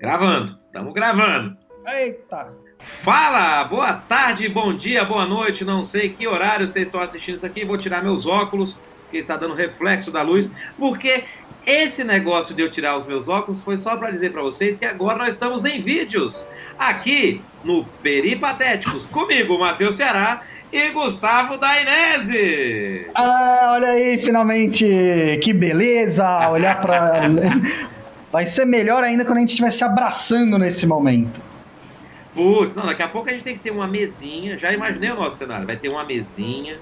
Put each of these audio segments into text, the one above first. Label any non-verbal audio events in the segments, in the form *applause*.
Gravando, estamos gravando. Eita! Fala! Boa tarde, bom dia, boa noite. Não sei que horário vocês estão assistindo isso aqui. Vou tirar meus óculos, que está dando reflexo da luz, porque esse negócio de eu tirar os meus óculos foi só para dizer para vocês que agora nós estamos em vídeos aqui no Peripatéticos comigo, Matheus Ceará e Gustavo Dainese. Ah, olha aí, finalmente! Que beleza! Olhar para *laughs* Vai ser melhor ainda quando a gente estiver se abraçando nesse momento. Putz, não, daqui a pouco a gente tem que ter uma mesinha. Já imaginei o nosso cenário. Vai ter uma mesinha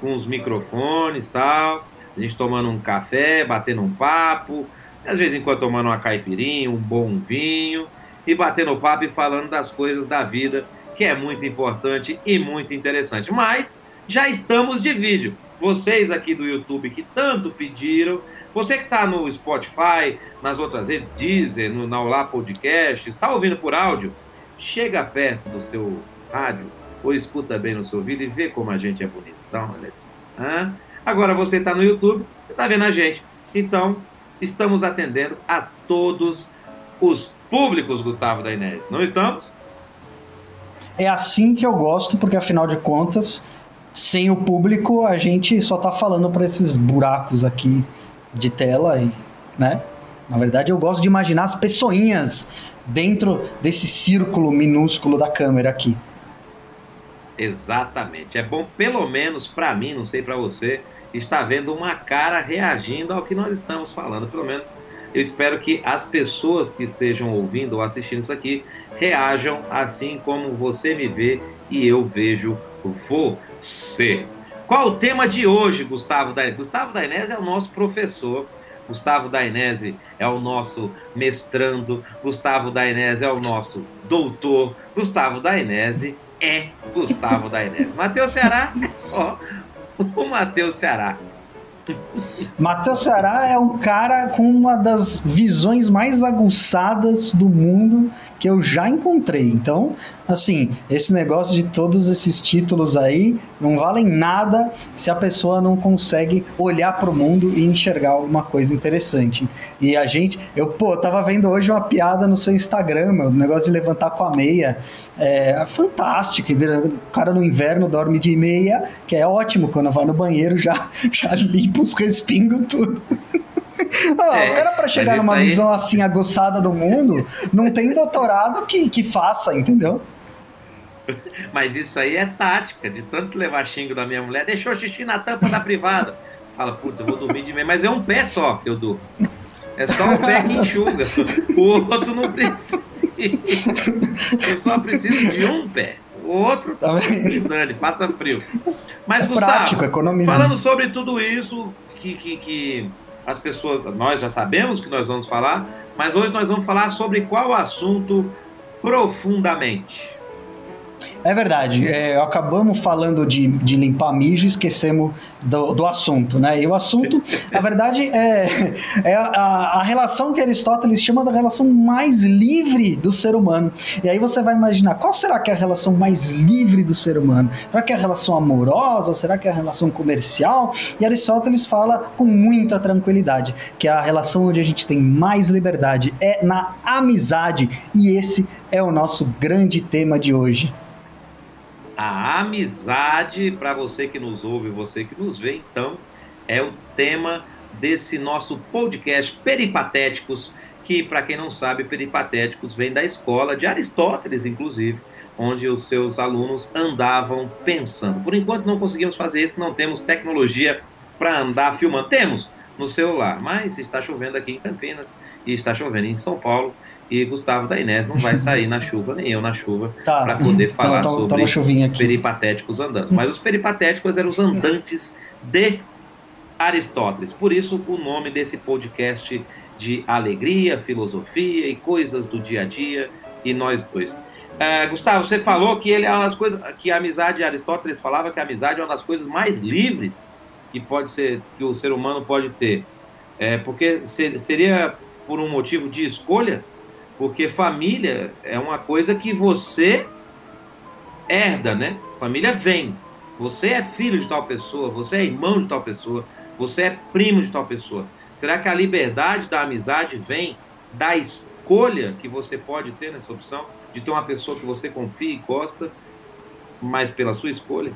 com os microfones e tal. A gente tomando um café, batendo um papo. Às vezes, enquanto tomando uma caipirinha, um bom vinho. E batendo papo e falando das coisas da vida, que é muito importante e muito interessante. Mas já estamos de vídeo. Vocês aqui do YouTube que tanto pediram você que está no Spotify, nas outras redes, Deezer, no na Olá Podcast, está ouvindo por áudio, chega perto do seu rádio ou escuta bem no seu ouvido e vê como a gente é bonito. Dá uma olhadinha. Agora você está no YouTube, você está vendo a gente. Então, estamos atendendo a todos os públicos, Gustavo da Inés. Não estamos? É assim que eu gosto, porque afinal de contas, sem o público, a gente só está falando para esses buracos aqui de tela, e, né? Na verdade, eu gosto de imaginar as pessoinhas dentro desse círculo minúsculo da câmera aqui. Exatamente. É bom, pelo menos para mim, não sei para você, estar vendo uma cara reagindo ao que nós estamos falando. Pelo menos eu espero que as pessoas que estejam ouvindo ou assistindo isso aqui reajam assim como você me vê e eu vejo você. Qual o tema de hoje, Gustavo Dainese? Gustavo Dainese é o nosso professor. Gustavo Dainese é o nosso mestrando. Gustavo Dainese é o nosso doutor. Gustavo Dainese é Gustavo Dainese. Matheus Ceará é só o Matheus Ceará. Matheus Ceará é um cara com uma das visões mais aguçadas do mundo que eu já encontrei. Então, assim, esse negócio de todos esses títulos aí não valem nada se a pessoa não consegue olhar para o mundo e enxergar alguma coisa interessante. E a gente, eu, pô, tava vendo hoje uma piada no seu Instagram, o negócio de levantar com a meia. É fantástico. O cara no inverno dorme de meia, que é ótimo. Quando vai no banheiro já, *laughs* já limpa os respingos tudo. Não, é, era para chegar numa aí... visão assim aguçada do mundo, não tem doutorado que, que faça, entendeu? Mas isso aí é tática, de tanto levar xingo da minha mulher, deixou xixi na tampa da privada. Fala, putz, eu vou dormir de meia, mas é um pé só que eu durmo. É só um pé que enxuga. O outro não precisa. Eu só preciso de um pé. O outro tá se dane, passa frio. Mas, é Gustavo, prático, falando sobre tudo isso que, que, que as pessoas, nós já sabemos que nós vamos falar, mas hoje nós vamos falar sobre qual assunto profundamente. É verdade. É, acabamos falando de, de limpar mijo e esquecemos do, do assunto, né? E o assunto, *laughs* na verdade, é, é a, a, relação que Aristóteles chama da relação mais livre do ser humano. E aí você vai imaginar, qual será que é a relação mais livre do ser humano? Será que é a relação amorosa? Será que é a relação comercial? E Aristóteles fala com muita tranquilidade que a relação onde a gente tem mais liberdade é na amizade. E esse é o nosso grande tema de hoje a amizade, para você que nos ouve, você que nos vê, então, é o tema desse nosso podcast Peripatéticos, que, para quem não sabe, Peripatéticos vem da escola de Aristóteles, inclusive, onde os seus alunos andavam pensando. Por enquanto não conseguimos fazer isso, não temos tecnologia para andar filmando. Temos no celular, mas está chovendo aqui em Campinas e está chovendo em São Paulo e Gustavo da Inés não vai sair na chuva, nem eu na chuva, tá. para poder falar tá, sobre peripatéticos andando. Mas os peripatéticos eram os andantes de Aristóteles. Por isso o nome desse podcast de alegria, filosofia e coisas do dia a dia e nós dois. Uh, Gustavo, você falou que ele é uma das coisas que a amizade, Aristóteles falava que a amizade é uma das coisas mais livres que pode ser que o ser humano pode ter. É, porque ser, seria por um motivo de escolha porque família é uma coisa que você herda, né? Família vem. Você é filho de tal pessoa, você é irmão de tal pessoa, você é primo de tal pessoa. Será que a liberdade da amizade vem da escolha que você pode ter nessa opção de ter uma pessoa que você confia e gosta, mas pela sua escolha.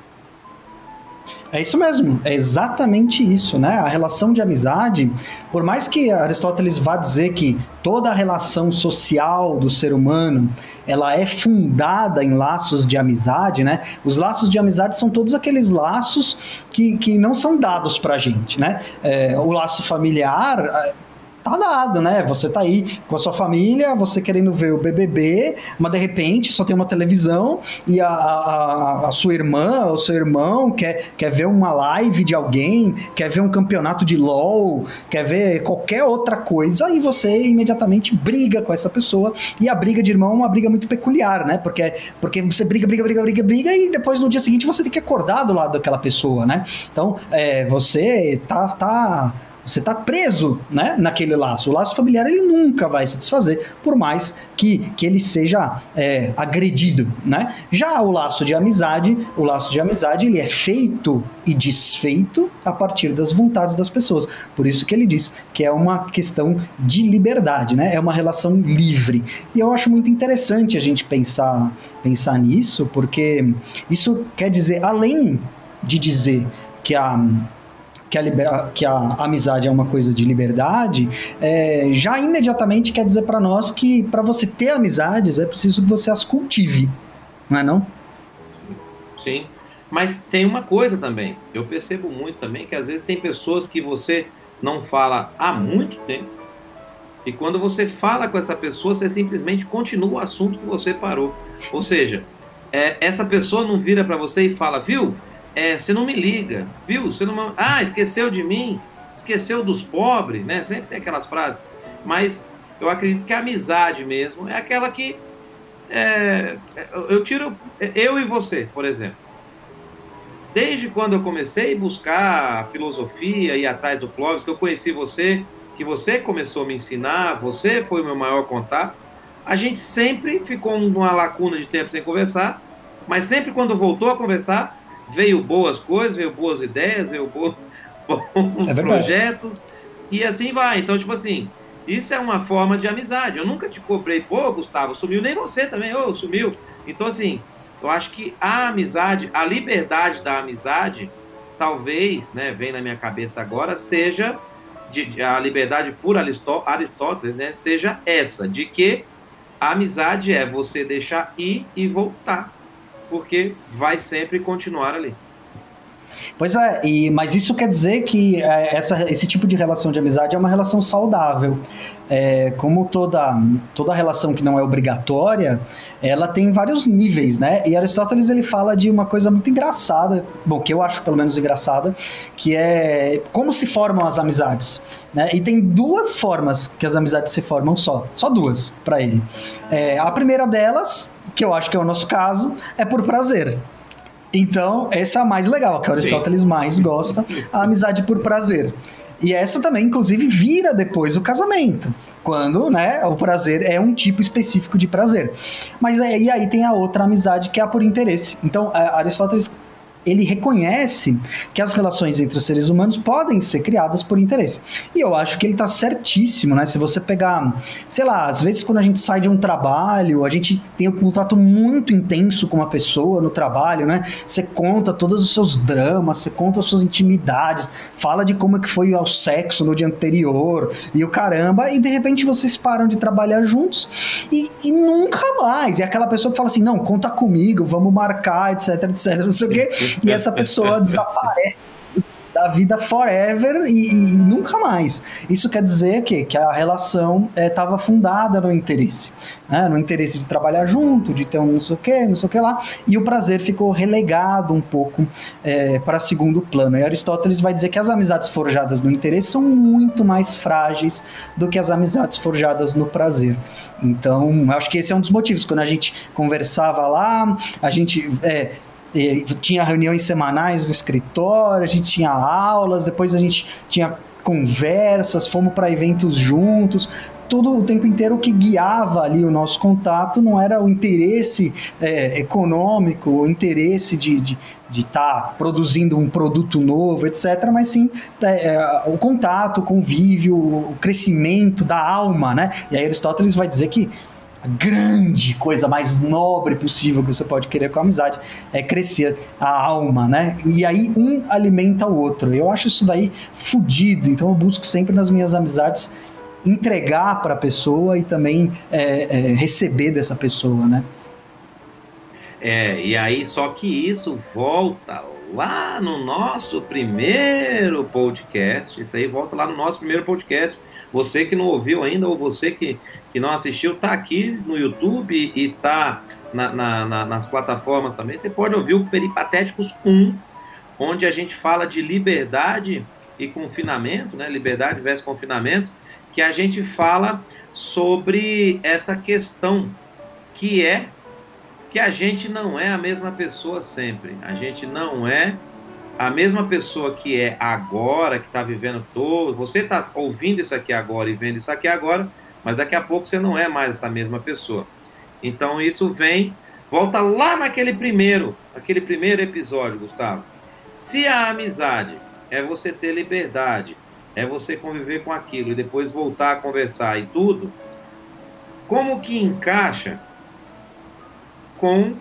É isso mesmo, é exatamente isso, né? A relação de amizade, por mais que Aristóteles vá dizer que toda a relação social do ser humano ela é fundada em laços de amizade, né? Os laços de amizade são todos aqueles laços que, que não são dados pra gente, né? É, o laço familiar tá dado, né? Você tá aí com a sua família, você querendo ver o BBB, mas de repente só tem uma televisão e a, a, a sua irmã ou seu irmão quer, quer ver uma live de alguém, quer ver um campeonato de LOL, quer ver qualquer outra coisa, e você imediatamente briga com essa pessoa. E a briga de irmão é uma briga muito peculiar, né? Porque, porque você briga, briga, briga, briga, briga, e depois no dia seguinte você tem que acordar do lado daquela pessoa, né? Então, é, você tá. tá você está preso né, naquele laço. O laço familiar ele nunca vai se desfazer, por mais que, que ele seja é, agredido. Né? Já o laço de amizade, o laço de amizade ele é feito e desfeito a partir das vontades das pessoas. Por isso que ele diz que é uma questão de liberdade, né? é uma relação livre. E eu acho muito interessante a gente pensar, pensar nisso, porque isso quer dizer, além de dizer que a que a, liber... que a amizade é uma coisa de liberdade, é, já imediatamente quer dizer para nós que para você ter amizades é preciso que você as cultive, não é não? Sim, mas tem uma coisa também, eu percebo muito também que às vezes tem pessoas que você não fala há muito tempo, e quando você fala com essa pessoa, você simplesmente continua o assunto que você parou. Ou seja, é, essa pessoa não vira para você e fala, viu? É, você não me liga, viu? Você não, ah, esqueceu de mim, esqueceu dos pobres, né? Sempre tem aquelas frases. Mas eu acredito que a amizade mesmo é aquela que é, eu tiro eu e você, por exemplo. Desde quando eu comecei a buscar a filosofia e atrás do Clóvis, que eu conheci você, que você começou a me ensinar, você foi o meu maior contato, a gente sempre ficou numa lacuna de tempo sem conversar, mas sempre quando voltou a conversar, veio boas coisas, veio boas ideias, veio bons, *laughs* bons é projetos, e assim vai. Então, tipo assim, isso é uma forma de amizade. Eu nunca te cobrei, pô, Gustavo, sumiu, nem você também, ô, oh, sumiu. Então, assim, eu acho que a amizade, a liberdade da amizade, talvez, né, vem na minha cabeça agora, seja de, de, a liberdade por Aristó Aristóteles, né, seja essa, de que a amizade é você deixar ir e voltar porque vai sempre continuar ali. Pois é, e, mas isso quer dizer que é, essa, esse tipo de relação de amizade é uma relação saudável. É, como toda, toda relação que não é obrigatória, ela tem vários níveis, né? E Aristóteles ele fala de uma coisa muito engraçada, bom, que eu acho pelo menos engraçada, que é como se formam as amizades. Né? E tem duas formas que as amizades se formam só, só duas para ele. É, a primeira delas, que eu acho que é o nosso caso, é por prazer. Então, essa é a mais legal, que Aristóteles Sim. mais gosta, a amizade por prazer. E essa também, inclusive, vira depois o casamento. Quando, né, o prazer é um tipo específico de prazer. Mas aí, aí tem a outra amizade que é a por interesse. Então, Aristóteles ele reconhece que as relações entre os seres humanos podem ser criadas por interesse. E eu acho que ele está certíssimo, né? Se você pegar, sei lá, às vezes quando a gente sai de um trabalho, a gente tem um contato muito intenso com uma pessoa no trabalho, né? Você conta todos os seus dramas, você conta as suas intimidades, fala de como é que foi o sexo no dia anterior e o caramba, e de repente vocês param de trabalhar juntos e, e nunca mais. E aquela pessoa que fala assim: não, conta comigo, vamos marcar, etc, etc, não sei o quê e essa pessoa *laughs* desaparece da vida forever e, e, nunca mais. Isso quer dizer que, que a relação estava é, fundada no interesse, né? no interesse de trabalhar junto, de ter um não sei o que, não sei o que lá, e o prazer ficou relegado um pouco é, para segundo plano. E Aristóteles vai dizer que as amizades forjadas no interesse são muito mais frágeis do que as amizades forjadas no prazer. Então, acho que esse é um dos motivos. Quando a gente conversava lá, a gente é, tinha reuniões semanais no escritório, a gente tinha aulas, depois a gente tinha conversas, fomos para eventos juntos, tudo o tempo inteiro que guiava ali o nosso contato não era o interesse é, econômico, o interesse de estar de, de tá produzindo um produto novo, etc., mas sim é, é, o contato, o convívio, o crescimento da alma, né? E aí Aristóteles vai dizer que grande coisa mais nobre possível que você pode querer com a amizade é crescer a alma, né? E aí um alimenta o outro. Eu acho isso daí fudido, então eu busco sempre nas minhas amizades entregar para a pessoa e também é, é, receber dessa pessoa, né? É, e aí só que isso volta lá no nosso primeiro podcast. Isso aí volta lá no nosso primeiro podcast. Você que não ouviu ainda, ou você que que não assistiu, está aqui no YouTube e está na, na, na, nas plataformas também. Você pode ouvir o Peripatéticos 1, onde a gente fala de liberdade e confinamento, né? liberdade versus confinamento, que a gente fala sobre essa questão que é que a gente não é a mesma pessoa sempre. A gente não é a mesma pessoa que é agora, que está vivendo todo. Você está ouvindo isso aqui agora e vendo isso aqui agora mas daqui a pouco você não é mais essa mesma pessoa. Então isso vem, volta lá naquele primeiro, aquele primeiro episódio, Gustavo. Se a amizade é você ter liberdade, é você conviver com aquilo e depois voltar a conversar e tudo, como que encaixa com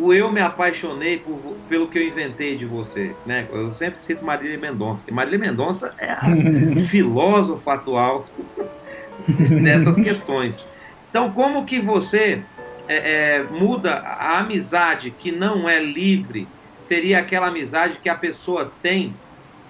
o eu me apaixonei por, pelo que eu inventei de você, né? Eu sempre cito Marília Mendonça, que Marília Mendonça é a *laughs* filósofa atual *laughs* dessas questões. Então, como que você é, é, muda a amizade que não é livre? Seria aquela amizade que a pessoa tem,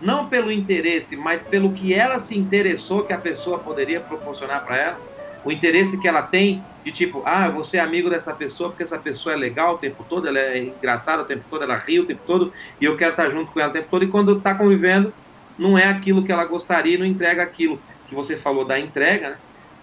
não pelo interesse, mas pelo que ela se interessou que a pessoa poderia proporcionar para ela? O interesse que ela tem de tipo, ah, você é amigo dessa pessoa porque essa pessoa é legal o tempo todo, ela é engraçada o tempo todo, ela ri o tempo todo e eu quero estar junto com ela o tempo todo. E quando está convivendo, não é aquilo que ela gostaria, não entrega aquilo que você falou da entrega, né?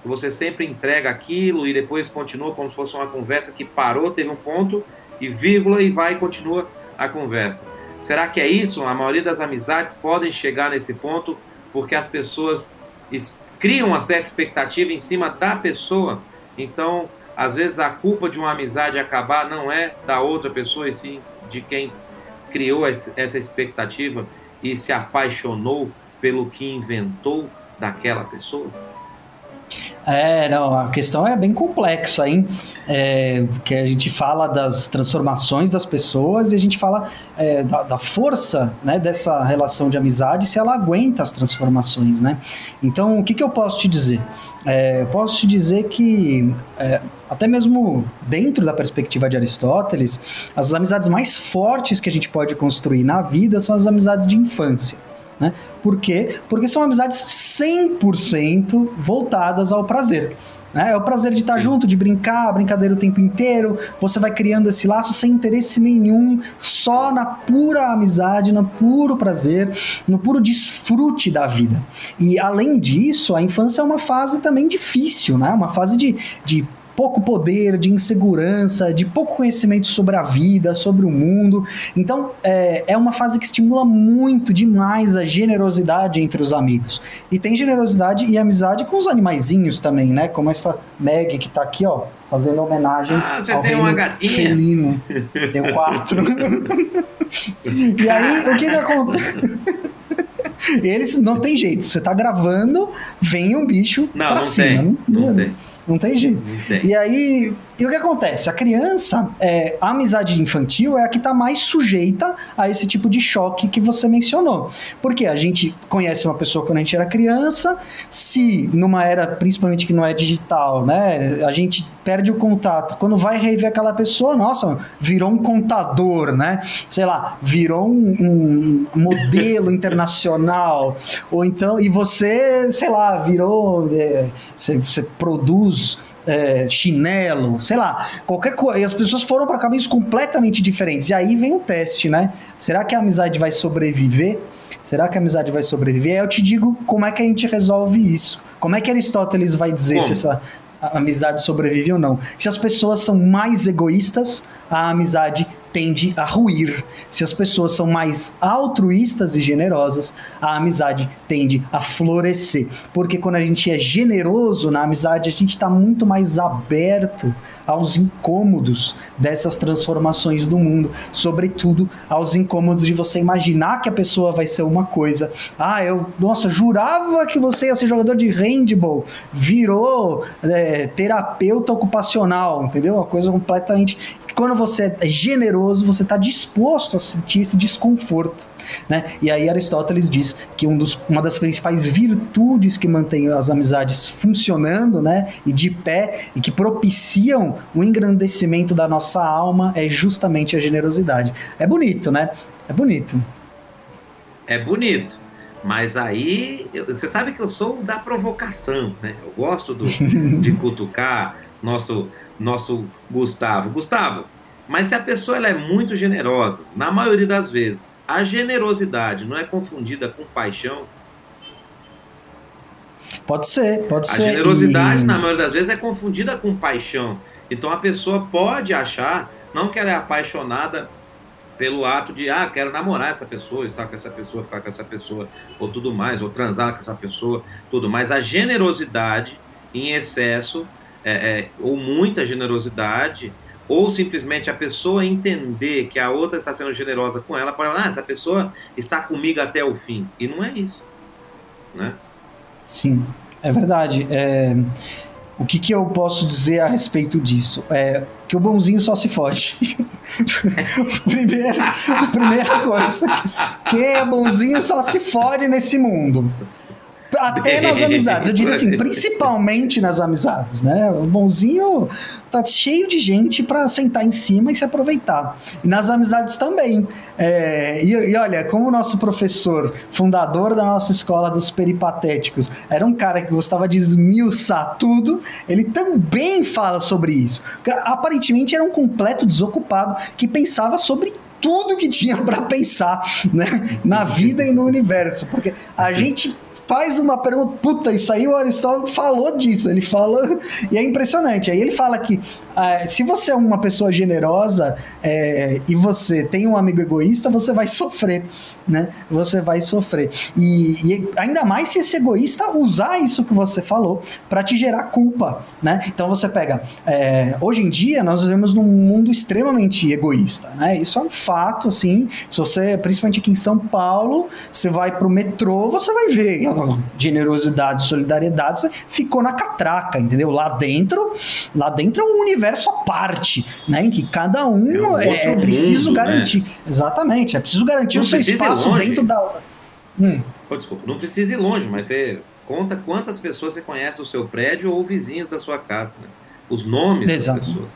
você sempre entrega aquilo e depois continua como se fosse uma conversa que parou, teve um ponto e vírgula e vai e continua a conversa. Será que é isso? A maioria das amizades podem chegar nesse ponto porque as pessoas criam uma certa expectativa em cima da pessoa. Então, às vezes a culpa de uma amizade acabar não é da outra pessoa, e sim de quem criou essa expectativa e se apaixonou pelo que inventou daquela pessoa. É, não, a questão é bem complexa, hein? É, porque a gente fala das transformações das pessoas e a gente fala é, da, da, força né, dessa relação de amizade se ela aguenta as transformações, né? Então, o que, que eu posso te dizer? É, eu posso te dizer que, é, até mesmo dentro da perspectiva de Aristóteles, as amizades mais fortes que a gente pode construir na vida são as amizades de infância. Né? Por quê? Porque são amizades 100% voltadas ao prazer. Né? É o prazer de estar Sim. junto, de brincar, brincadeira o tempo inteiro. Você vai criando esse laço sem interesse nenhum, só na pura amizade, no puro prazer, no puro desfrute da vida. E além disso, a infância é uma fase também difícil, né? Uma fase de, de pouco poder, de insegurança, de pouco conhecimento sobre a vida, sobre o mundo. Então, é, é uma fase que estimula muito demais a generosidade entre os amigos. E tem generosidade e amizade com os animaizinhos também, né? Como essa Meg que tá aqui, ó, fazendo homenagem ah, você ao tem uma gatinha. felino. Tem quatro. *laughs* e aí, o que que acontece? Eles não tem jeito. Você tá gravando, vem um bicho não, pra não cima. Tem, não, não tem. Não tem jeito. Não tem. E aí, e o que acontece? A criança, é, a amizade infantil é a que está mais sujeita a esse tipo de choque que você mencionou. Porque a gente conhece uma pessoa quando a gente era criança, se numa era, principalmente que não é digital, né? A gente perde o contato. Quando vai rever aquela pessoa, nossa, virou um contador, né? Sei lá, virou um, um modelo internacional. Ou então, e você, sei lá, virou. É, você, você produz é, chinelo, sei lá, qualquer coisa. E as pessoas foram para caminhos completamente diferentes. E aí vem o teste, né? Será que a amizade vai sobreviver? Será que a amizade vai sobreviver? Aí eu te digo como é que a gente resolve isso. Como é que Aristóteles vai dizer se essa amizade sobrevive ou não? Se as pessoas são mais egoístas, a amizade tende a ruir. Se as pessoas são mais altruístas e generosas, a amizade tende a florescer. Porque quando a gente é generoso na amizade, a gente está muito mais aberto aos incômodos dessas transformações do mundo, sobretudo aos incômodos de você imaginar que a pessoa vai ser uma coisa. Ah, eu, nossa, jurava que você ia ser jogador de handball, virou é, terapeuta ocupacional, entendeu? Uma coisa completamente. Quando você é generoso, você está disposto a sentir esse desconforto. Né? E aí Aristóteles diz que um dos, uma das principais virtudes que mantém as amizades funcionando né, e de pé e que propiciam o engrandecimento da nossa alma é justamente a generosidade. É bonito, né? É bonito. É bonito. Mas aí, você sabe que eu sou da provocação, né? Eu gosto do, de cutucar nosso, nosso Gustavo. Gustavo, mas se a pessoa ela é muito generosa, na maioria das vezes, a generosidade não é confundida com paixão? Pode ser, pode a ser. A generosidade, e... na maioria das vezes, é confundida com paixão. Então a pessoa pode achar, não que ela é apaixonada pelo ato de, ah, quero namorar essa pessoa, estar com essa pessoa, ficar com essa pessoa, ou tudo mais, ou transar com essa pessoa, tudo mais. A generosidade em excesso, é, é, ou muita generosidade, ou simplesmente a pessoa entender que a outra está sendo generosa com ela, para ah, essa pessoa está comigo até o fim. E não é isso. Né? Sim, é verdade. É... O que, que eu posso dizer a respeito disso? É que o bonzinho só se fode. *laughs* primeira, primeira coisa. Quem é bonzinho só se fode nesse mundo. Até nas amizades, eu diria assim, *laughs* principalmente nas amizades, né? O bonzinho tá cheio de gente para sentar em cima e se aproveitar. E nas amizades também. É, e, e, olha, como o nosso professor, fundador da nossa escola dos peripatéticos, era um cara que gostava de esmiuçar tudo, ele também fala sobre isso. Aparentemente era um completo desocupado que pensava sobre tudo que tinha para pensar né, na vida e no universo, porque a *laughs* gente faz uma pergunta, puta, isso aí o Aristóteles falou disso, ele falou, e é impressionante. Aí ele fala que uh, se você é uma pessoa generosa é, e você tem um amigo egoísta, você vai sofrer né? Você vai sofrer. E, e ainda mais se esse egoísta usar isso que você falou para te gerar culpa, né? Então você pega. É, hoje em dia nós vivemos num mundo extremamente egoísta, né? Isso é um fato, assim. Se você, principalmente aqui em São Paulo, você vai pro metrô, você vai ver generosidade, solidariedade, você ficou na catraca, entendeu? Lá dentro, lá dentro é um universo à parte, né? Em que cada um é, um é preciso mundo, né? garantir. Né? Exatamente, é preciso garantir Não o seu espaço dentro da. Hum. Oh, desculpa, não precisa ir longe, mas você conta quantas pessoas você conhece do seu prédio ou vizinhos da sua casa. Né? Os nomes Exato. das pessoas.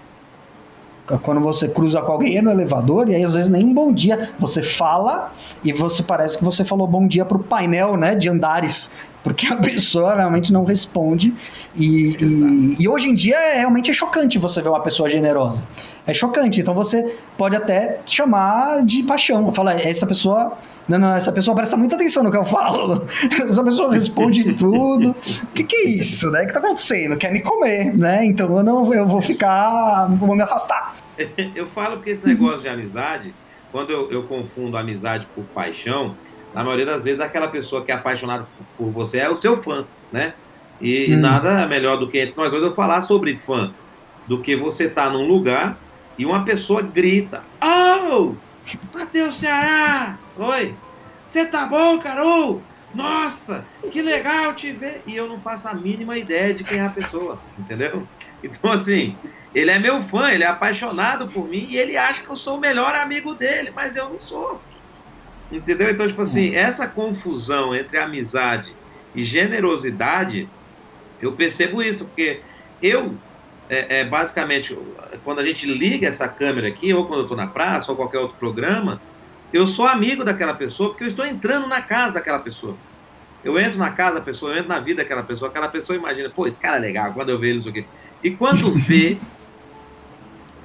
Quando você cruza com alguém no elevador, e aí às vezes nem um bom dia. Você fala e você parece que você falou bom dia pro painel né, de andares porque a pessoa realmente não responde. E, e, e, hoje em dia é realmente é chocante você ver uma pessoa generosa. É chocante. Então você pode até chamar de paixão. Fala, essa pessoa. Não, não, essa pessoa presta muita atenção no que eu falo. *laughs* Essa pessoa responde *laughs* tudo. O que, que é isso, né? O que tá acontecendo? Quer me comer, né? Então eu não eu vou ficar. vou me afastar. *laughs* Eu falo que esse negócio de amizade, quando eu, eu confundo amizade por paixão, na maioria das vezes, aquela pessoa que é apaixonada por você é o seu fã, né? E, hum. e nada melhor do que entre nós hoje eu falar sobre fã, do que você tá num lugar e uma pessoa grita: Oh, Matheus Ceará! Oi, você tá bom, Carol? Nossa, que legal te ver! E eu não faço a mínima ideia de quem é a pessoa, entendeu? Então, assim, ele é meu fã, ele é apaixonado por mim e ele acha que eu sou o melhor amigo dele, mas eu não sou. Entendeu? Então, tipo assim, essa confusão entre amizade e generosidade, eu percebo isso, porque eu, é, é, basicamente, quando a gente liga essa câmera aqui, ou quando eu estou na praça, ou qualquer outro programa, eu sou amigo daquela pessoa, porque eu estou entrando na casa daquela pessoa. Eu entro na casa da pessoa, eu entro na vida daquela pessoa, aquela pessoa imagina, pô, esse cara é legal, quando eu vejo ele, isso aqui. E quando *laughs* vê,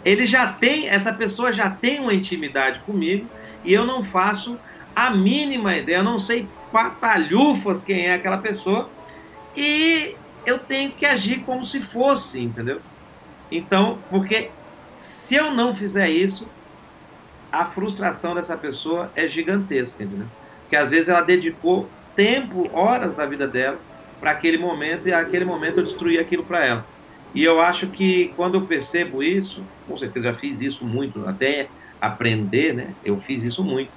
ele já tem, essa pessoa já tem uma intimidade comigo, e eu não faço a mínima ideia, eu não sei patalhufas quem é aquela pessoa e eu tenho que agir como se fosse, entendeu? Então, porque se eu não fizer isso, a frustração dessa pessoa é gigantesca, entendeu? Porque às vezes ela dedicou tempo, horas da vida dela para aquele momento e aquele momento eu destruí aquilo para ela. E eu acho que quando eu percebo isso, com certeza já fiz isso muito, até aprender, né? Eu fiz isso muito.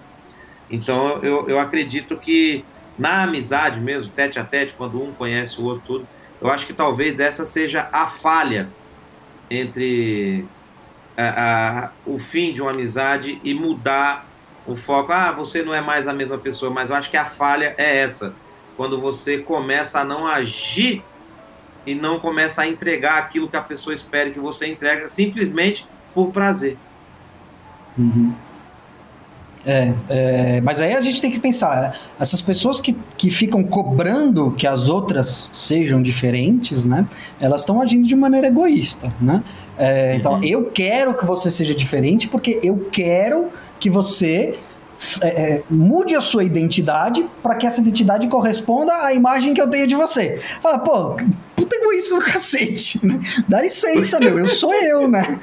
Então eu, eu acredito que na amizade mesmo, tete a tete, quando um conhece o outro, tudo, eu acho que talvez essa seja a falha entre a, a, o fim de uma amizade e mudar o foco. Ah, você não é mais a mesma pessoa, mas eu acho que a falha é essa. Quando você começa a não agir e não começa a entregar aquilo que a pessoa espera que você entregue, simplesmente por prazer. Uhum. É, é, mas aí a gente tem que pensar, essas pessoas que, que ficam cobrando que as outras sejam diferentes, né? Elas estão agindo de maneira egoísta, né? É, então, uhum. eu quero que você seja diferente porque eu quero que você é, é, mude a sua identidade para que essa identidade corresponda à imagem que eu tenho de você. Fala, pô, puta egoísta do cacete, né? Dá licença, meu, eu sou eu, né?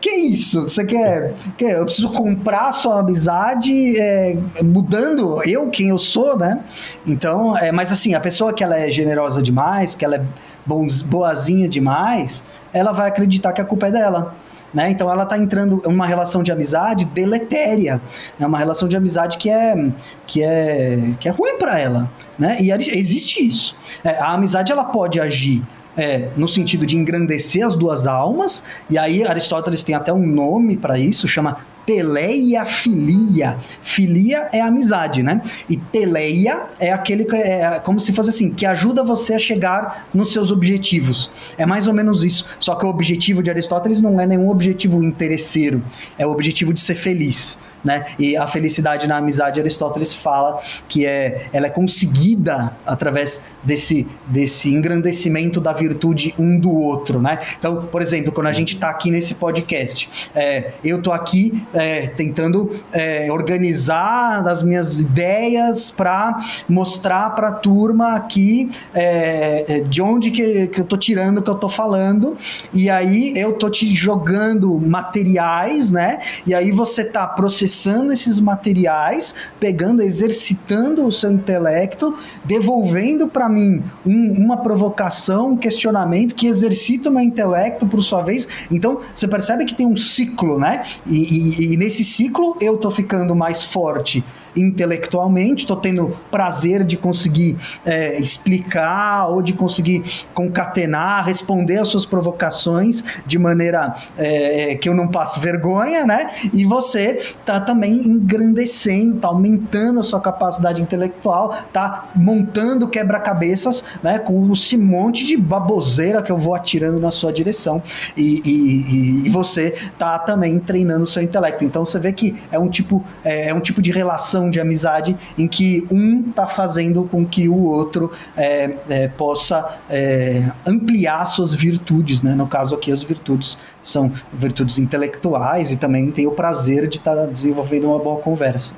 Que isso? Você quer, quer? Eu preciso comprar sua amizade é, mudando eu quem eu sou, né? Então, é, mas assim, a pessoa que ela é generosa demais, que ela é boazinha demais, ela vai acreditar que a culpa é dela. Né? Então ela está entrando em uma relação de amizade deletéria, né? uma relação de amizade que é que é que é ruim para ela, né? E existe isso. É, a amizade ela pode agir é, no sentido de engrandecer as duas almas, e aí Aristóteles tem até um nome para isso, chama teleia filia. Filia é amizade, né? E teleia é aquele que é como se fosse assim, que ajuda você a chegar nos seus objetivos. É mais ou menos isso. Só que o objetivo de Aristóteles não é nenhum objetivo interesseiro, é o objetivo de ser feliz né? E a felicidade na amizade, Aristóteles fala que é, ela é conseguida através desse, desse engrandecimento da virtude um do outro, né? Então, por exemplo, quando a gente está aqui nesse podcast, é, eu estou aqui é, tentando é, organizar as minhas ideias para mostrar para a turma aqui é, é, de onde que, que eu estou tirando que eu estou falando, e aí eu estou te jogando materiais, né? E aí você está processando processando esses materiais, pegando, exercitando o seu intelecto, devolvendo para mim um, uma provocação, um questionamento que exercita o meu intelecto por sua vez. Então, você percebe que tem um ciclo, né? E, e, e nesse ciclo eu tô ficando mais forte intelectualmente, estou tendo prazer de conseguir é, explicar ou de conseguir concatenar, responder às suas provocações de maneira é, é que eu não passe vergonha, né? E você está também engrandecendo, está aumentando a sua capacidade intelectual, está montando quebra-cabeças, né? Com esse monte de baboseira que eu vou atirando na sua direção e, e, e você está também treinando o seu intelecto. Então você vê que é um tipo, é, é um tipo de relação relação de amizade em que um está fazendo com que o outro é, é, possa é, ampliar suas virtudes, né? No caso aqui, as virtudes são virtudes intelectuais e também tem o prazer de estar tá desenvolvendo uma boa conversa.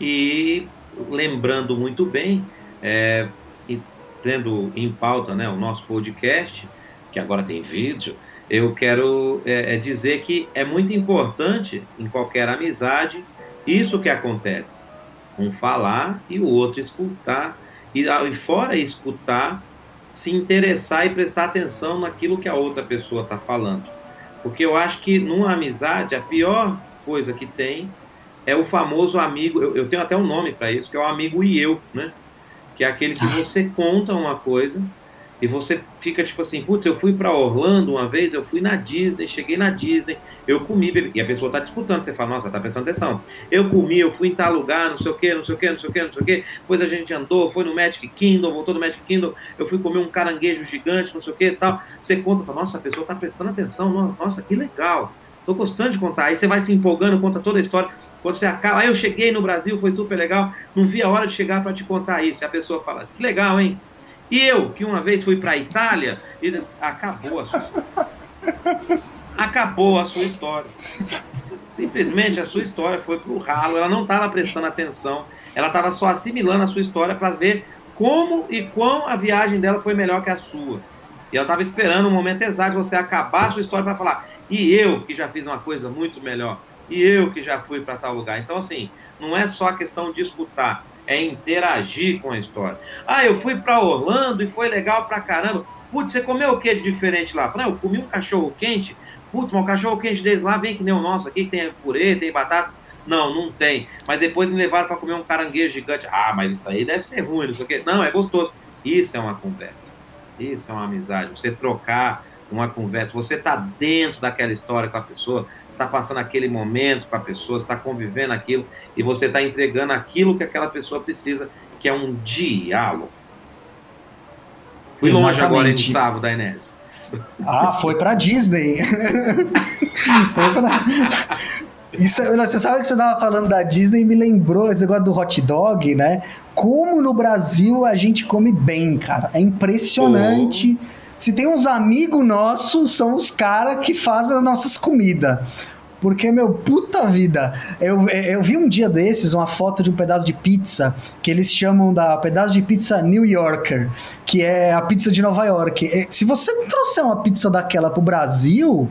E lembrando muito bem, é, tendo em pauta né, o nosso podcast, que agora tem vídeo, eu quero é, é dizer que é muito importante em qualquer amizade isso que acontece. Um falar e o outro escutar. E, e fora escutar, se interessar e prestar atenção naquilo que a outra pessoa está falando. Porque eu acho que numa amizade, a pior coisa que tem é o famoso amigo. Eu, eu tenho até um nome para isso, que é o amigo e eu, né? Que é aquele que ah. você conta uma coisa e você fica tipo assim, putz, eu fui para Orlando uma vez, eu fui na Disney, cheguei na Disney, eu comi, e a pessoa tá disputando, você fala, nossa, tá prestando atenção. Eu comi, eu fui em tal lugar, não sei o que, não sei o que, não sei o que, não sei o que. Depois a gente andou, foi no Magic Kingdom, voltou do Magic Kingdom, eu fui comer um caranguejo gigante, não sei o que tal. Você conta, fala, nossa, a pessoa tá prestando atenção, nossa, que legal. Tô gostando de contar. Aí você vai se empolgando, conta toda a história. Quando você acaba, eu cheguei no Brasil, foi super legal, não vi a hora de chegar para te contar isso. E a pessoa fala, que legal, hein? E eu, que uma vez fui para a Itália, e acabou a sua história. Acabou a sua história. Simplesmente a sua história foi para o ralo, ela não estava prestando atenção, ela estava só assimilando a sua história para ver como e quão a viagem dela foi melhor que a sua. E ela estava esperando o momento exato de você acabar a sua história para falar, e eu, que já fiz uma coisa muito melhor. E eu que já fui para tal lugar. Então, assim, não é só a questão de escutar, é interagir com a história. Ah, eu fui para Orlando e foi legal pra caramba. Putz, você comeu o que de diferente lá? Falei, eu comi um cachorro quente. Putz, mas o cachorro quente deles lá vem que nem o nosso aqui, que tem purê, tem batata. Não, não tem. Mas depois me levaram para comer um caranguejo gigante. Ah, mas isso aí deve ser ruim, não sei o quê. Não, é gostoso. Isso é uma conversa. Isso é uma amizade. Você trocar uma conversa. Você está dentro daquela história com a pessoa, está passando aquele momento com a pessoa, está convivendo aquilo e você está entregando aquilo que aquela pessoa precisa, que é um diálogo. Fui Exatamente. longe agora, hein, Gustavo, da Inés. Ah, foi para Disney. *laughs* foi pra... Isso, você sabe que você estava falando da Disney e me lembrou esse negócio do hot dog, né? Como no Brasil a gente come bem, cara. É impressionante. Oh. Se tem uns amigos nossos, são os caras que fazem as nossas comidas. Porque, meu, puta vida. Eu, eu vi um dia desses uma foto de um pedaço de pizza que eles chamam da pedaço de pizza New Yorker, que é a pizza de Nova York. É, se você trouxer uma pizza daquela pro Brasil,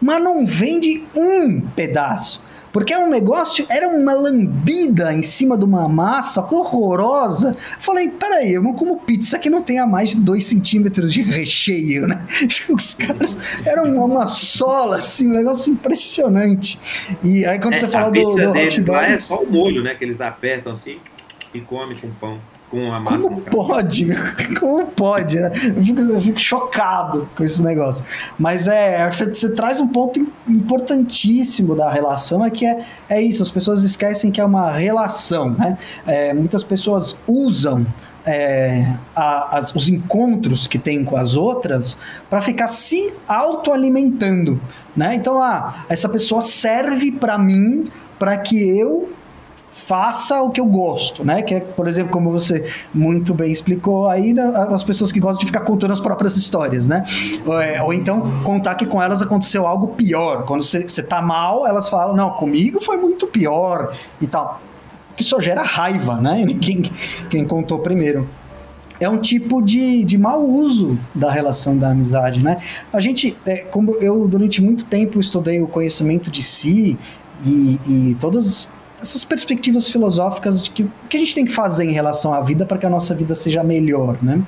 mas não vende um pedaço. Porque era um negócio, era uma lambida em cima de uma massa horrorosa. Falei, peraí, eu como pizza que não tenha mais de 2 centímetros de recheio, né? *laughs* Os caras eram uma sola, assim, um negócio impressionante. E aí quando é, você fala do, do hot dog... lá é só o molho, né? Que eles apertam assim e come com pão com a. Como pode? *laughs* Como pode, né? Eu fico, eu fico, chocado com esse negócio. Mas é, você, você, traz um ponto importantíssimo da relação, é que é, é isso, as pessoas esquecem que é uma relação, né? É, muitas pessoas usam é, a, as, os encontros que tem com as outras para ficar se autoalimentando, né? Então, ah, essa pessoa serve para mim para que eu faça o que eu gosto, né? Que é, por exemplo, como você muito bem explicou aí, né, as pessoas que gostam de ficar contando as próprias histórias, né? Ou, é, ou então contar que com elas aconteceu algo pior. Quando você, você tá mal, elas falam, não, comigo foi muito pior e tal. Que só gera raiva, né? Quem, quem contou primeiro é um tipo de, de mau uso da relação da amizade, né? A gente, é, como eu durante muito tempo estudei o conhecimento de si e, e todas essas perspectivas filosóficas de que o que a gente tem que fazer em relação à vida para que a nossa vida seja melhor, né?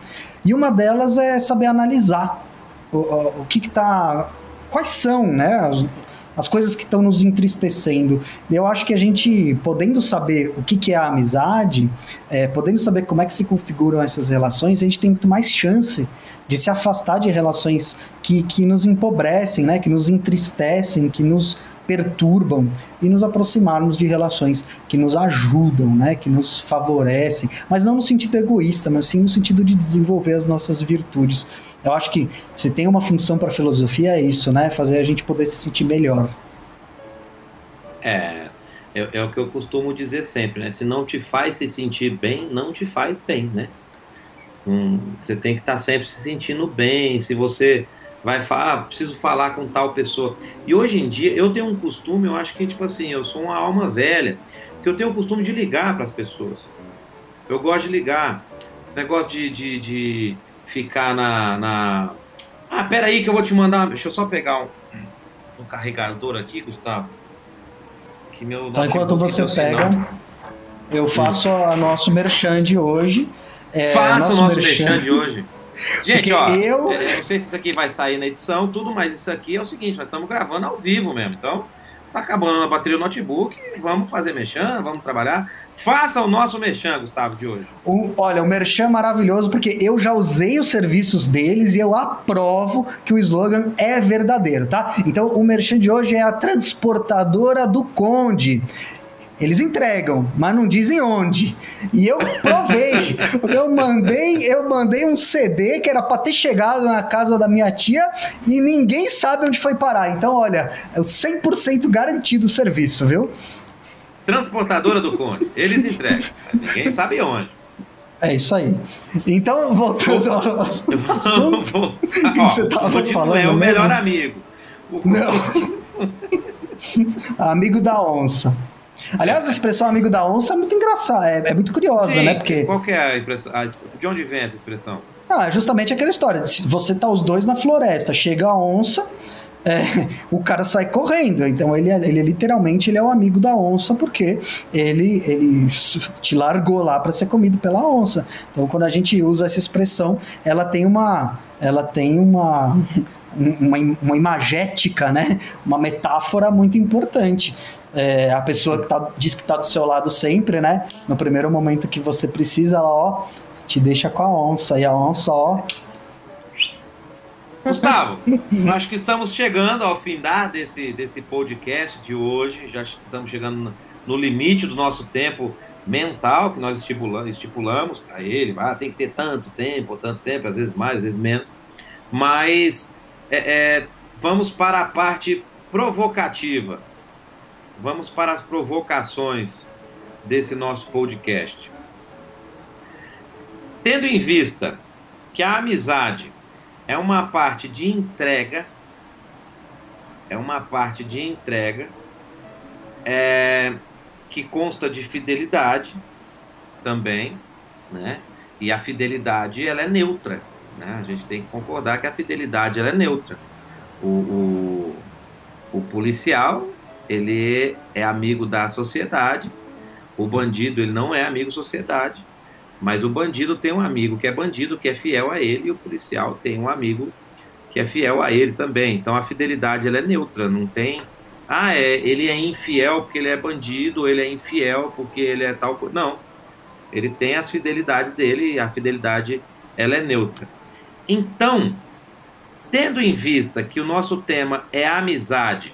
E uma delas é saber analisar o, o, o que está, quais são, né? As, as coisas que estão nos entristecendo. Eu acho que a gente, podendo saber o que, que é a amizade, é, podendo saber como é que se configuram essas relações, a gente tem muito mais chance de se afastar de relações que, que nos empobrecem, né? que nos entristecem, que nos perturbam e nos aproximarmos de relações que nos ajudam, né, que nos favorecem, mas não no sentido egoísta, mas sim no sentido de desenvolver as nossas virtudes. Eu acho que se tem uma função para a filosofia é isso, né, fazer a gente poder se sentir melhor. É, é, é, o que eu costumo dizer sempre, né? Se não te faz se sentir bem, não te faz bem, né? Hum, você tem que estar tá sempre se sentindo bem. Se você vai falar, ah, preciso falar com tal pessoa. E hoje em dia eu tenho um costume, eu acho que tipo assim, eu sou uma alma velha, que eu tenho o costume de ligar para as pessoas. Eu gosto de ligar. Esse negócio de, de, de ficar na, na. Ah, pera aí que eu vou te mandar. Deixa eu só pegar um, um carregador aqui, Gustavo. Que meu então, enquanto você pega, sinal. eu faço a nosso merchan de hoje. É, Faça o nosso merchan, merchan de hoje. Gente, Porque ó, eu... eu não sei se isso aqui vai sair na edição, tudo, mas isso aqui é o seguinte, nós estamos gravando ao vivo mesmo. Então, tá acabando a bateria do notebook, vamos fazer mexão, vamos trabalhar. Faça o nosso merchan, Gustavo, de hoje. O, olha, o merchan é maravilhoso porque eu já usei os serviços deles e eu aprovo que o slogan é verdadeiro, tá? Então, o merchan de hoje é a transportadora do Conde. Eles entregam, mas não dizem onde. E eu provei. *laughs* eu mandei, eu mandei um CD que era para ter chegado na casa da minha tia e ninguém sabe onde foi parar. Então, olha, é 100% garantido o serviço, viu? Transportadora do Conde. Eles entregam, mas ninguém sabe onde. É isso aí. Então, voltando ao assunto *laughs* que você estava falando. É o melhor mesmo? amigo. O não. *laughs* amigo da onça. Aliás, a expressão amigo da onça é muito engraçada, é, é muito curiosa, Sim, né? Porque... Qual é a impressão? De onde vem essa expressão? Ah, justamente aquela história. Você tá os dois na floresta, chega a onça, é, *laughs* o cara sai correndo. Então ele, ele literalmente ele é o amigo da onça porque ele, ele te largou lá para ser comido pela onça. Então quando a gente usa essa expressão, ela tem uma ela tem uma *laughs* uma, uma imagética, né? Uma metáfora muito importante. É, a pessoa que tá, diz que está do seu lado sempre, né? No primeiro momento que você precisa, ela ó, te deixa com a onça e a onça ó Gustavo, acho que estamos chegando ao fim da, desse, desse podcast de hoje. Já estamos chegando no limite do nosso tempo mental que nós estipulamos, estipulamos para ele. Ah, tem que ter tanto tempo, tanto tempo, às vezes mais, às vezes menos. Mas é, é, vamos para a parte provocativa. Vamos para as provocações desse nosso podcast. Tendo em vista que a amizade é uma parte de entrega, é uma parte de entrega é, que consta de fidelidade também, né? E a fidelidade ela é neutra, né? A gente tem que concordar que a fidelidade ela é neutra. O, o, o policial ele é amigo da sociedade, o bandido ele não é amigo da sociedade mas o bandido tem um amigo que é bandido, que é fiel a ele, e o policial tem um amigo que é fiel a ele também. Então a fidelidade ela é neutra, não tem. Ah, é, ele é infiel porque ele é bandido, ele é infiel porque ele é tal coisa. Não. Ele tem as fidelidades dele e a fidelidade ela é neutra. Então, tendo em vista que o nosso tema é amizade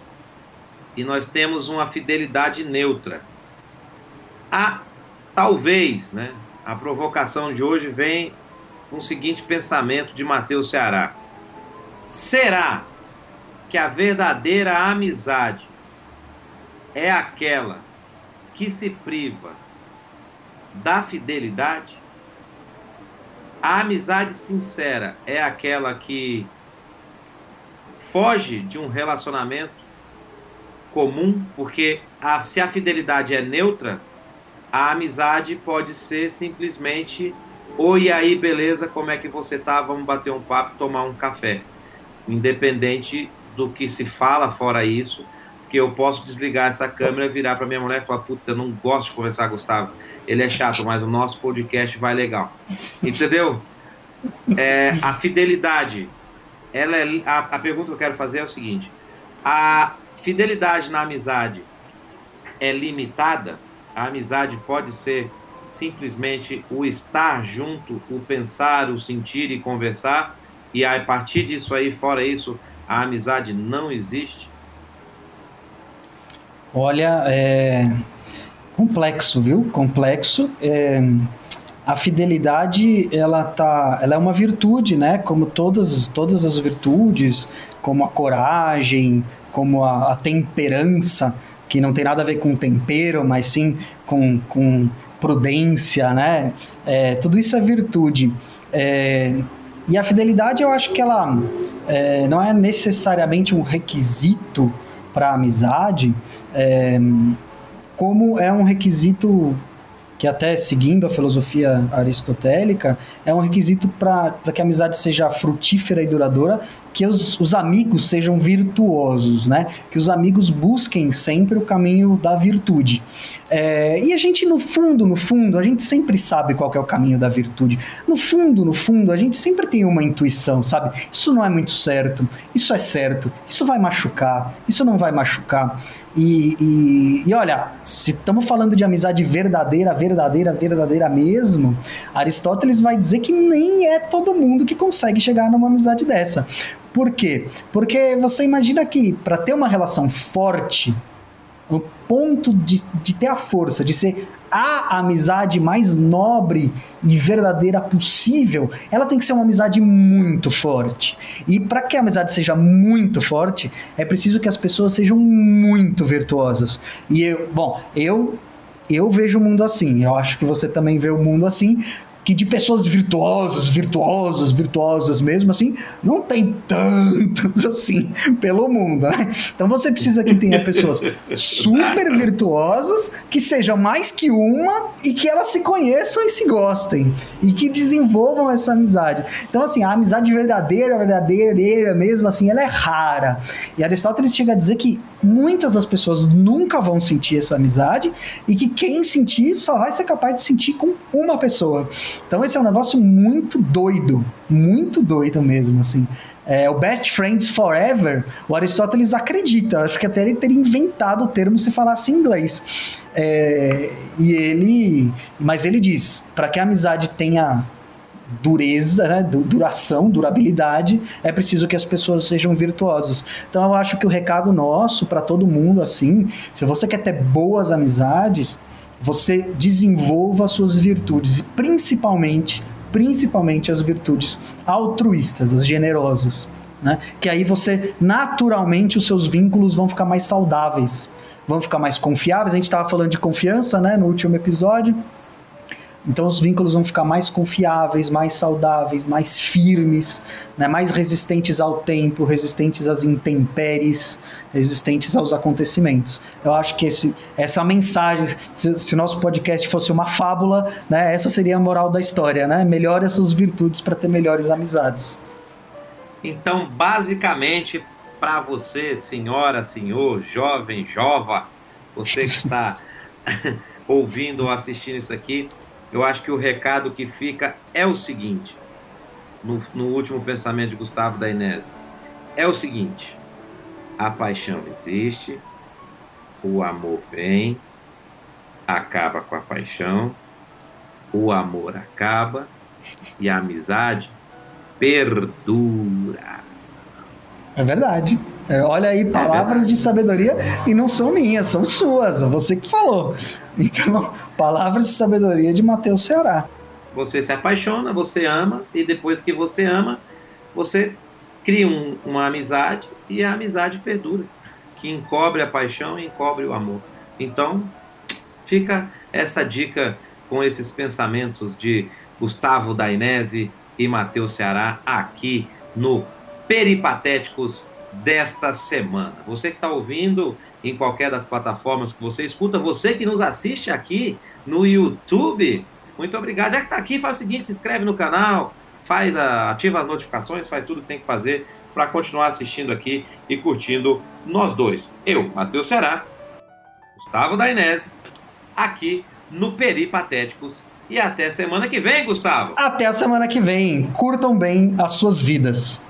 e nós temos uma fidelidade neutra, a talvez, né, a provocação de hoje vem com o seguinte pensamento de Mateus Ceará: Será que a verdadeira amizade é aquela que se priva da fidelidade? A amizade sincera é aquela que foge de um relacionamento comum, porque a, se a fidelidade é neutra, a amizade pode ser simplesmente oi aí, beleza, como é que você tá? Vamos bater um papo, tomar um café. Independente do que se fala fora isso, porque eu posso desligar essa câmera, virar para minha mulher e falar, puta, eu não gosto de conversar, Gustavo. Ele é chato, mas o nosso podcast vai legal. Entendeu? É, a fidelidade, ela é, a, a pergunta que eu quero fazer é o seguinte: a fidelidade na amizade é limitada? A amizade pode ser simplesmente o estar junto, o pensar, o sentir e conversar, e a partir disso aí, fora isso, a amizade não existe? Olha, é complexo, viu? Complexo. É... A fidelidade, ela tá, ela é uma virtude, né? Como todas, todas as virtudes, como a coragem, como a, a temperança, que não tem nada a ver com tempero, mas sim com, com prudência, né? É, tudo isso é virtude. É, e a fidelidade, eu acho que ela é, não é necessariamente um requisito para amizade, é, como é um requisito que até seguindo a filosofia aristotélica, é um requisito para que a amizade seja frutífera e duradoura, que os, os amigos sejam virtuosos, né? Que os amigos busquem sempre o caminho da virtude. É, e a gente, no fundo, no fundo, a gente sempre sabe qual é o caminho da virtude. No fundo, no fundo, a gente sempre tem uma intuição, sabe? Isso não é muito certo, isso é certo, isso vai machucar, isso não vai machucar. E, e, e olha, se estamos falando de amizade verdadeira, verdadeira, verdadeira mesmo, Aristóteles vai dizer que nem é todo mundo que consegue chegar numa amizade dessa. Por quê? Porque você imagina que para ter uma relação forte, no ponto de, de ter a força, de ser a amizade mais nobre e verdadeira possível, ela tem que ser uma amizade muito forte. E para que a amizade seja muito forte, é preciso que as pessoas sejam muito virtuosas. E eu, bom, eu eu vejo o mundo assim. Eu acho que você também vê o mundo assim, que de pessoas virtuosas, virtuosas, virtuosas mesmo, assim, não tem tantas assim pelo mundo, né? Então você precisa que tenha pessoas super virtuosas, que sejam mais que uma e que elas se conheçam e se gostem e que desenvolvam essa amizade. Então, assim, a amizade verdadeira, verdadeira mesmo, assim, ela é rara. E Aristóteles chega a dizer que muitas das pessoas nunca vão sentir essa amizade e que quem sentir só vai ser capaz de sentir com uma pessoa. Então esse é um negócio muito doido, muito doido mesmo, assim. É, o Best Friends Forever, o Aristóteles acredita, acho que até ele teria inventado o termo se falasse inglês. É, e ele, mas ele diz, para que a amizade tenha dureza, né, duração, durabilidade, é preciso que as pessoas sejam virtuosas. Então eu acho que o recado nosso para todo mundo assim, se você quer ter boas amizades, você desenvolva as suas virtudes e principalmente, principalmente as virtudes altruístas, as generosas, né? Que aí você naturalmente os seus vínculos vão ficar mais saudáveis, vão ficar mais confiáveis. A gente estava falando de confiança, né, no último episódio. Então os vínculos vão ficar mais confiáveis, mais saudáveis, mais firmes, né, mais resistentes ao tempo, resistentes às intempéries, resistentes aos acontecimentos. Eu acho que esse, essa mensagem, se, o nosso podcast fosse uma fábula, né, essa seria a moral da história, né? Melhore as suas virtudes para ter melhores amizades. Então, basicamente, para você, senhora, senhor, jovem, jova, você que está *laughs* ouvindo ou assistindo isso aqui, eu acho que o recado que fica é o seguinte, no, no último pensamento de Gustavo da Inés, é o seguinte: a paixão existe, o amor vem, acaba com a paixão, o amor acaba e a amizade perdura. É verdade. É, olha aí, palavras de sabedoria e não são minhas, são suas. Você que falou. *laughs* Então, palavras de sabedoria de Mateus Ceará. Você se apaixona, você ama, e depois que você ama, você cria um, uma amizade e a amizade perdura, que encobre a paixão e encobre o amor. Então, fica essa dica com esses pensamentos de Gustavo Dainese e Mateus Ceará aqui no Peripatéticos desta semana. Você que está ouvindo em qualquer das plataformas que você escuta, você que nos assiste aqui no YouTube, muito obrigado. Já que está aqui, faz o seguinte: se inscreve no canal, faz a, ativa as notificações, faz tudo que tem que fazer para continuar assistindo aqui e curtindo nós dois. Eu, Matheus Será, Gustavo Dainese, aqui no Peripatéticos. E até semana que vem, Gustavo. Até a semana que vem. Curtam bem as suas vidas.